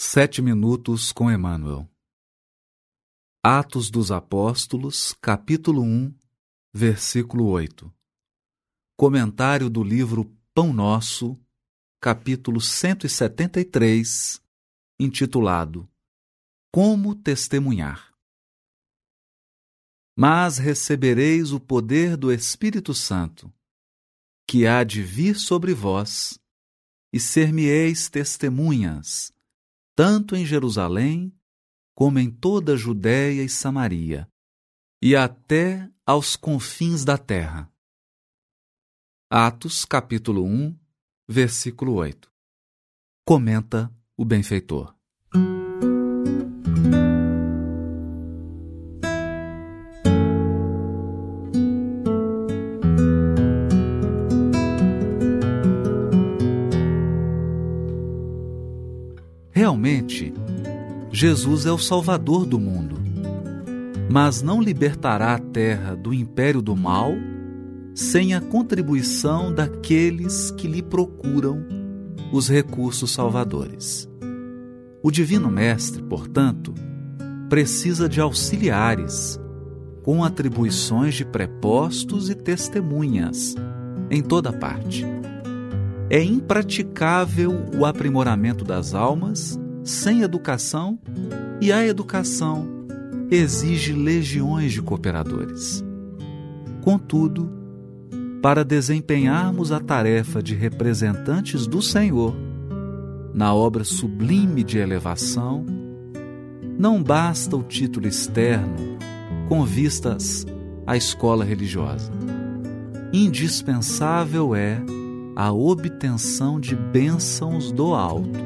Sete minutos com Emmanuel. Atos dos Apóstolos, capítulo 1, versículo 8. Comentário do livro Pão Nosso, capítulo 173, intitulado Como Testemunhar. Mas recebereis o poder do Espírito Santo, que há de vir sobre vós, e ser-me-eis testemunhas tanto em Jerusalém como em toda a Judéia e Samaria, e até aos confins da terra. Atos capítulo 1, versículo 8. Comenta o benfeitor. Realmente, Jesus é o Salvador do mundo, mas não libertará a terra do império do mal sem a contribuição daqueles que lhe procuram os recursos salvadores. O Divino Mestre, portanto, precisa de auxiliares, com atribuições de prepostos e testemunhas em toda parte é impraticável o aprimoramento das almas sem educação e a educação exige legiões de cooperadores. Contudo, para desempenharmos a tarefa de representantes do Senhor na obra sublime de elevação, não basta o título externo com vistas à escola religiosa. Indispensável é a obtenção de bênçãos do alto,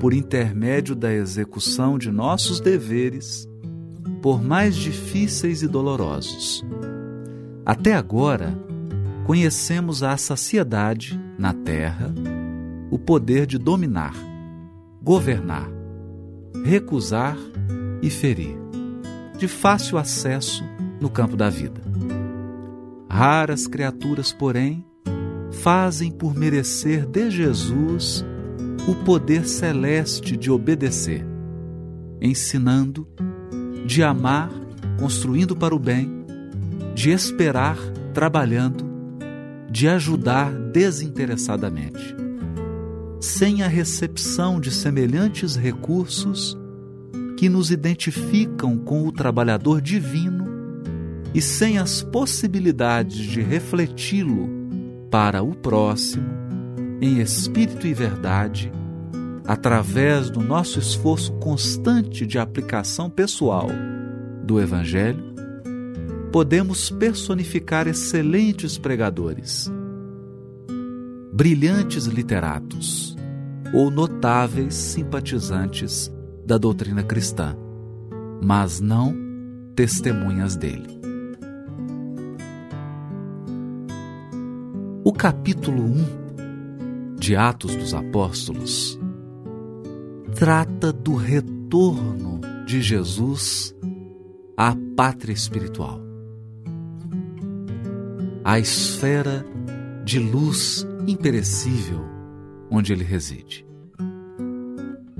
por intermédio da execução de nossos deveres, por mais difíceis e dolorosos. Até agora, conhecemos a saciedade na terra, o poder de dominar, governar, recusar e ferir, de fácil acesso no campo da vida. Raras criaturas, porém, fazem por merecer de Jesus o poder celeste de obedecer, ensinando, de amar, construindo para o bem, de esperar, trabalhando, de ajudar desinteressadamente. Sem a recepção de semelhantes recursos que nos identificam com o trabalhador divino e sem as possibilidades de refleti-lo para o próximo, em espírito e verdade, através do nosso esforço constante de aplicação pessoal do Evangelho, podemos personificar excelentes pregadores, brilhantes literatos ou notáveis simpatizantes da doutrina cristã, mas não testemunhas dele. Capítulo 1 de Atos dos Apóstolos trata do retorno de Jesus à pátria espiritual, à esfera de luz imperecível onde ele reside.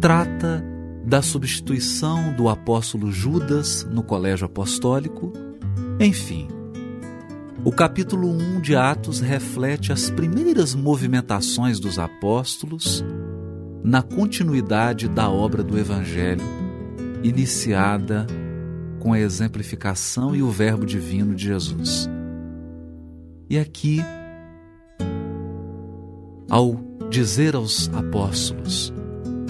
Trata da substituição do apóstolo Judas no colégio apostólico, enfim, o capítulo 1 de Atos reflete as primeiras movimentações dos apóstolos na continuidade da obra do Evangelho, iniciada com a exemplificação e o Verbo divino de Jesus. E aqui, ao dizer aos apóstolos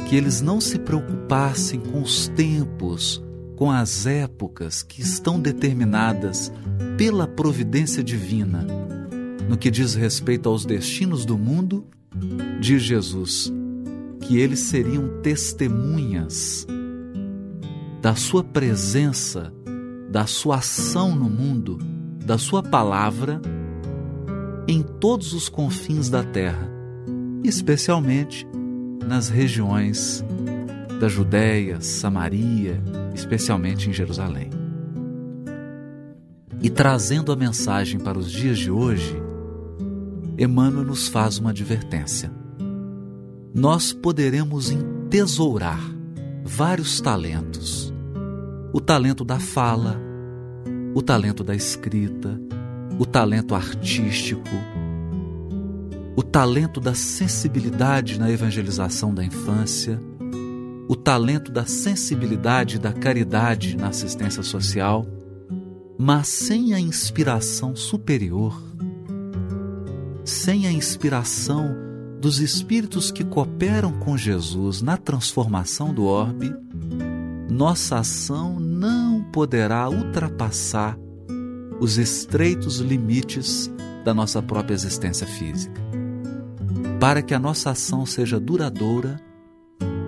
que eles não se preocupassem com os tempos, com as épocas que estão determinadas pela providência divina no que diz respeito aos destinos do mundo, diz Jesus que eles seriam testemunhas da sua presença, da sua ação no mundo, da sua palavra em todos os confins da terra, especialmente nas regiões da Judéia, Samaria, especialmente em Jerusalém. E trazendo a mensagem para os dias de hoje, Emmanuel nos faz uma advertência. Nós poderemos em entesourar vários talentos: o talento da fala, o talento da escrita, o talento artístico, o talento da sensibilidade na evangelização da infância, o talento da sensibilidade da caridade na assistência social, mas sem a inspiração superior, sem a inspiração dos espíritos que cooperam com Jesus na transformação do orbe, nossa ação não poderá ultrapassar os estreitos limites da nossa própria existência física. Para que a nossa ação seja duradoura,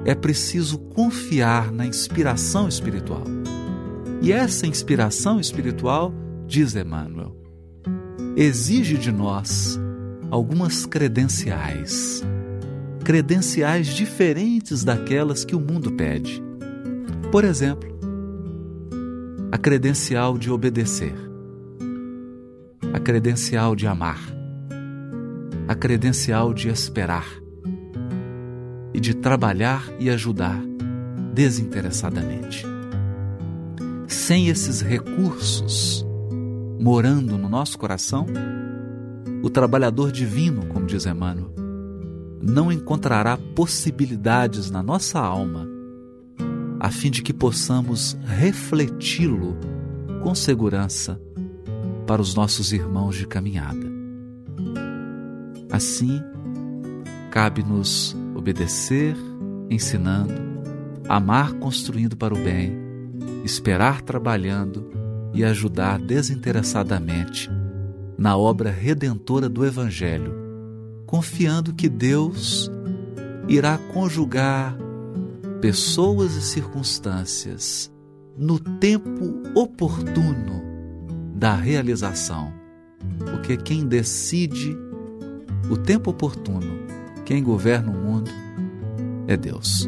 é preciso confiar na inspiração espiritual. E essa inspiração espiritual, diz Emmanuel, exige de nós algumas credenciais. Credenciais diferentes daquelas que o mundo pede. Por exemplo, a credencial de obedecer, a credencial de amar, a credencial de esperar e de trabalhar e ajudar desinteressadamente. Sem esses recursos morando no nosso coração, o trabalhador divino, como diz Emmanuel, não encontrará possibilidades na nossa alma a fim de que possamos refleti-lo com segurança para os nossos irmãos de caminhada. Assim, cabe-nos obedecer, ensinando, amar construindo para o bem, esperar trabalhando e ajudar desinteressadamente na obra redentora do Evangelho, confiando que Deus irá conjugar pessoas e circunstâncias no tempo oportuno da realização. Porque quem decide o tempo oportuno, quem governa o mundo, é Deus.